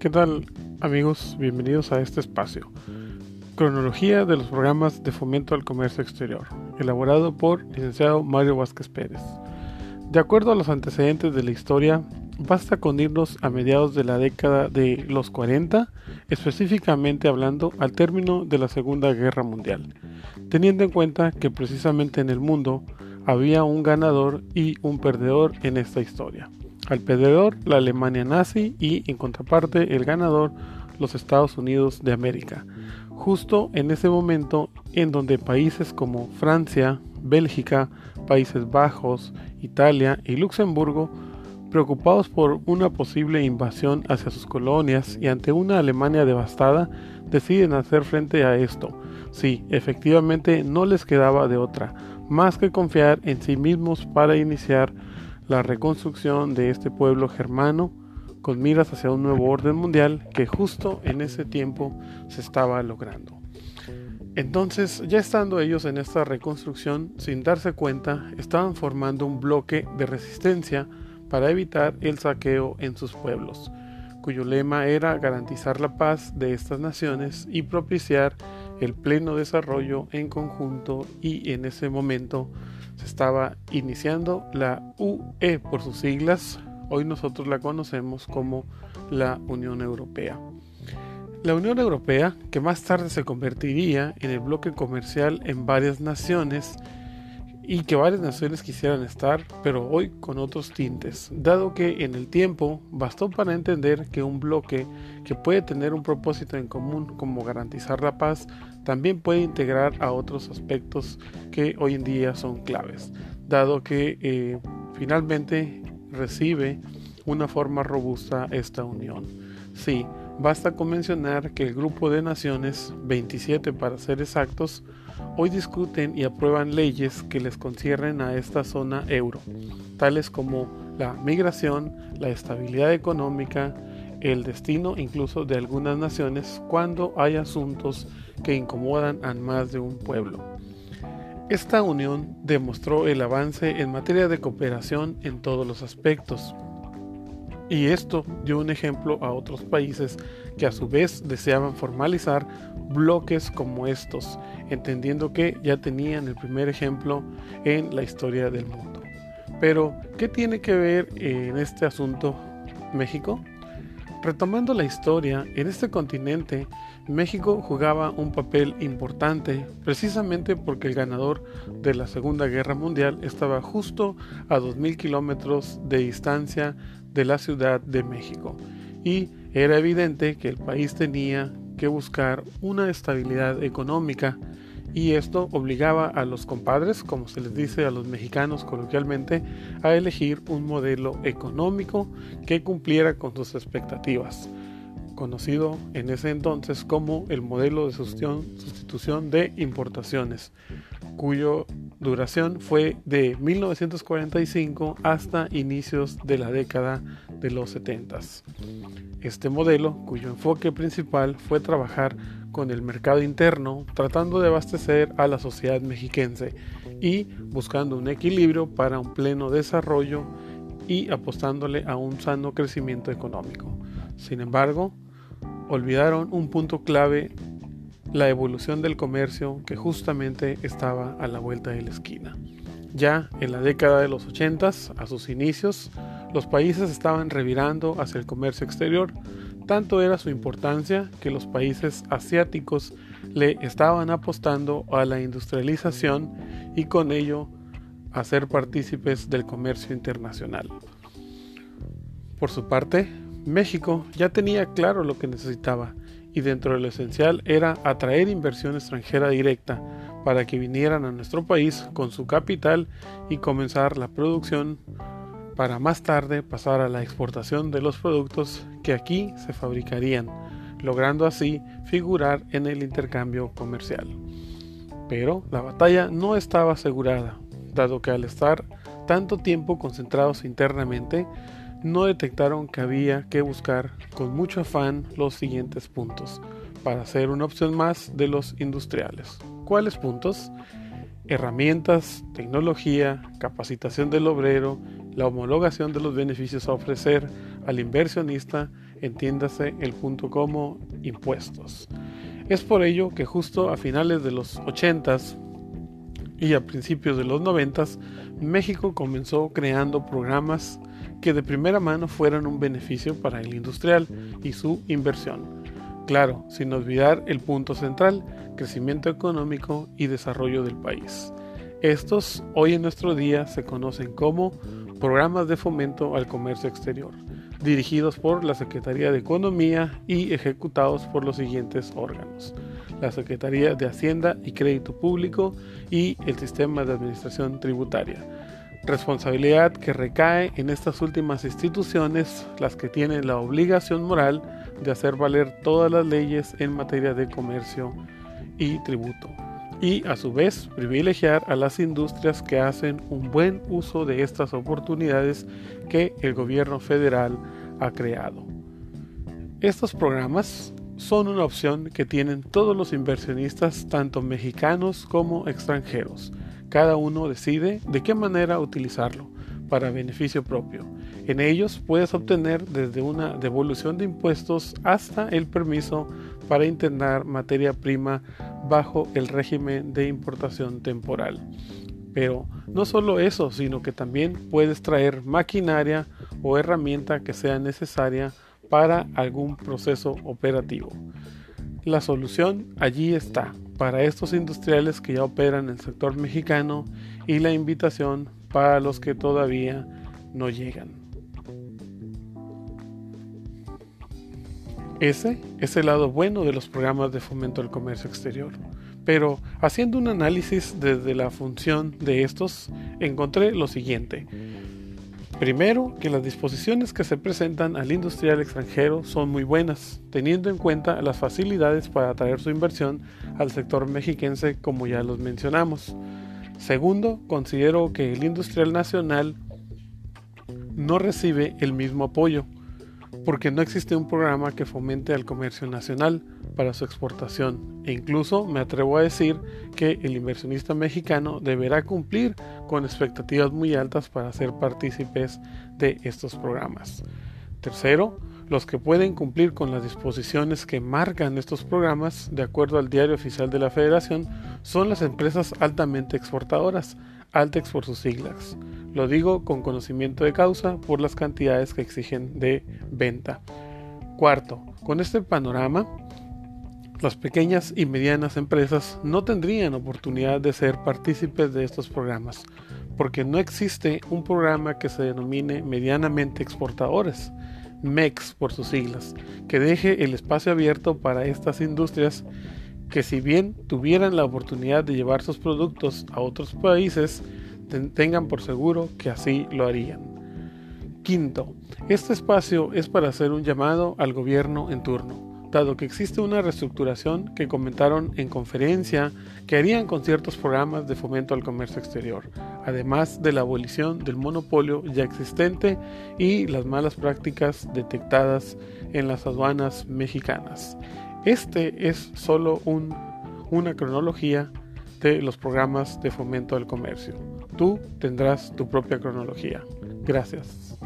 ¿Qué tal amigos? Bienvenidos a este espacio. Cronología de los programas de fomento al comercio exterior, elaborado por licenciado Mario Vázquez Pérez. De acuerdo a los antecedentes de la historia, basta con irnos a mediados de la década de los 40, específicamente hablando al término de la Segunda Guerra Mundial, teniendo en cuenta que precisamente en el mundo había un ganador y un perdedor en esta historia. Al perdedor la Alemania nazi y en contraparte el ganador los Estados Unidos de América. Justo en ese momento en donde países como Francia, Bélgica, Países Bajos, Italia y Luxemburgo, preocupados por una posible invasión hacia sus colonias y ante una Alemania devastada, deciden hacer frente a esto. Sí, efectivamente no les quedaba de otra, más que confiar en sí mismos para iniciar la reconstrucción de este pueblo germano con miras hacia un nuevo orden mundial que justo en ese tiempo se estaba logrando. Entonces, ya estando ellos en esta reconstrucción, sin darse cuenta, estaban formando un bloque de resistencia para evitar el saqueo en sus pueblos, cuyo lema era garantizar la paz de estas naciones y propiciar el pleno desarrollo en conjunto y en ese momento se estaba iniciando la UE por sus siglas, hoy nosotros la conocemos como la Unión Europea. La Unión Europea, que más tarde se convertiría en el bloque comercial en varias naciones, y que varias naciones quisieran estar, pero hoy con otros tintes, dado que en el tiempo bastó para entender que un bloque que puede tener un propósito en común como garantizar la paz, también puede integrar a otros aspectos que hoy en día son claves, dado que eh, finalmente recibe una forma robusta esta unión. Sí, basta con mencionar que el grupo de naciones, 27 para ser exactos, hoy discuten y aprueban leyes que les conciernen a esta zona euro, tales como la migración, la estabilidad económica, el destino incluso de algunas naciones cuando hay asuntos que incomodan a más de un pueblo. Esta unión demostró el avance en materia de cooperación en todos los aspectos, y esto dio un ejemplo a otros países que a su vez deseaban formalizar bloques como estos, entendiendo que ya tenían el primer ejemplo en la historia del mundo. Pero, ¿qué tiene que ver en este asunto México? Retomando la historia, en este continente México jugaba un papel importante precisamente porque el ganador de la Segunda Guerra Mundial estaba justo a 2.000 kilómetros de distancia de la Ciudad de México. Y era evidente que el país tenía que buscar una estabilidad económica y esto obligaba a los compadres, como se les dice a los mexicanos coloquialmente, a elegir un modelo económico que cumpliera con sus expectativas, conocido en ese entonces como el modelo de sustitución de importaciones, cuyo duración fue de 1945 hasta inicios de la década de los 70. Este modelo, cuyo enfoque principal fue trabajar con el mercado interno, tratando de abastecer a la sociedad mexiquense y buscando un equilibrio para un pleno desarrollo y apostándole a un sano crecimiento económico. Sin embargo, olvidaron un punto clave la evolución del comercio que justamente estaba a la vuelta de la esquina. Ya en la década de los 80, a sus inicios, los países estaban revirando hacia el comercio exterior. Tanto era su importancia que los países asiáticos le estaban apostando a la industrialización y con ello a ser partícipes del comercio internacional. Por su parte, México ya tenía claro lo que necesitaba y dentro de lo esencial era atraer inversión extranjera directa para que vinieran a nuestro país con su capital y comenzar la producción para más tarde pasar a la exportación de los productos que aquí se fabricarían, logrando así figurar en el intercambio comercial. Pero la batalla no estaba asegurada, dado que al estar tanto tiempo concentrados internamente, no detectaron que había que buscar con mucho afán los siguientes puntos para ser una opción más de los industriales. ¿Cuáles puntos? Herramientas, tecnología, capacitación del obrero, la homologación de los beneficios a ofrecer al inversionista, entiéndase el punto como impuestos. Es por ello que justo a finales de los 80s y a principios de los 90 México comenzó creando programas que de primera mano fueran un beneficio para el industrial y su inversión. Claro, sin olvidar el punto central, crecimiento económico y desarrollo del país. Estos hoy en nuestro día se conocen como programas de fomento al comercio exterior, dirigidos por la Secretaría de Economía y ejecutados por los siguientes órganos la Secretaría de Hacienda y Crédito Público y el Sistema de Administración Tributaria. Responsabilidad que recae en estas últimas instituciones, las que tienen la obligación moral de hacer valer todas las leyes en materia de comercio y tributo, y a su vez privilegiar a las industrias que hacen un buen uso de estas oportunidades que el gobierno federal ha creado. Estos programas son una opción que tienen todos los inversionistas, tanto mexicanos como extranjeros. Cada uno decide de qué manera utilizarlo para beneficio propio. En ellos puedes obtener desde una devolución de impuestos hasta el permiso para internar materia prima bajo el régimen de importación temporal. Pero no solo eso, sino que también puedes traer maquinaria o herramienta que sea necesaria para algún proceso operativo. La solución allí está para estos industriales que ya operan en el sector mexicano y la invitación para los que todavía no llegan. Ese es el lado bueno de los programas de fomento al comercio exterior. Pero haciendo un análisis desde la función de estos, encontré lo siguiente. Primero, que las disposiciones que se presentan al industrial extranjero son muy buenas, teniendo en cuenta las facilidades para atraer su inversión al sector mexiquense como ya los mencionamos. Segundo, considero que el industrial nacional no recibe el mismo apoyo, porque no existe un programa que fomente al comercio nacional para su exportación e incluso me atrevo a decir que el inversionista mexicano deberá cumplir con expectativas muy altas para ser partícipes de estos programas. Tercero, los que pueden cumplir con las disposiciones que marcan estos programas, de acuerdo al diario oficial de la Federación, son las empresas altamente exportadoras, Altex por sus siglas. Lo digo con conocimiento de causa por las cantidades que exigen de venta. Cuarto, con este panorama, las pequeñas y medianas empresas no tendrían oportunidad de ser partícipes de estos programas, porque no existe un programa que se denomine medianamente exportadores, MEX por sus siglas, que deje el espacio abierto para estas industrias que si bien tuvieran la oportunidad de llevar sus productos a otros países, tengan por seguro que así lo harían. Quinto, este espacio es para hacer un llamado al gobierno en turno, dado que existe una reestructuración que comentaron en conferencia que harían con ciertos programas de fomento al comercio exterior, además de la abolición del monopolio ya existente y las malas prácticas detectadas en las aduanas mexicanas. Este es solo una cronología de los programas de fomento al comercio. Tú tendrás tu propia cronología. Gracias.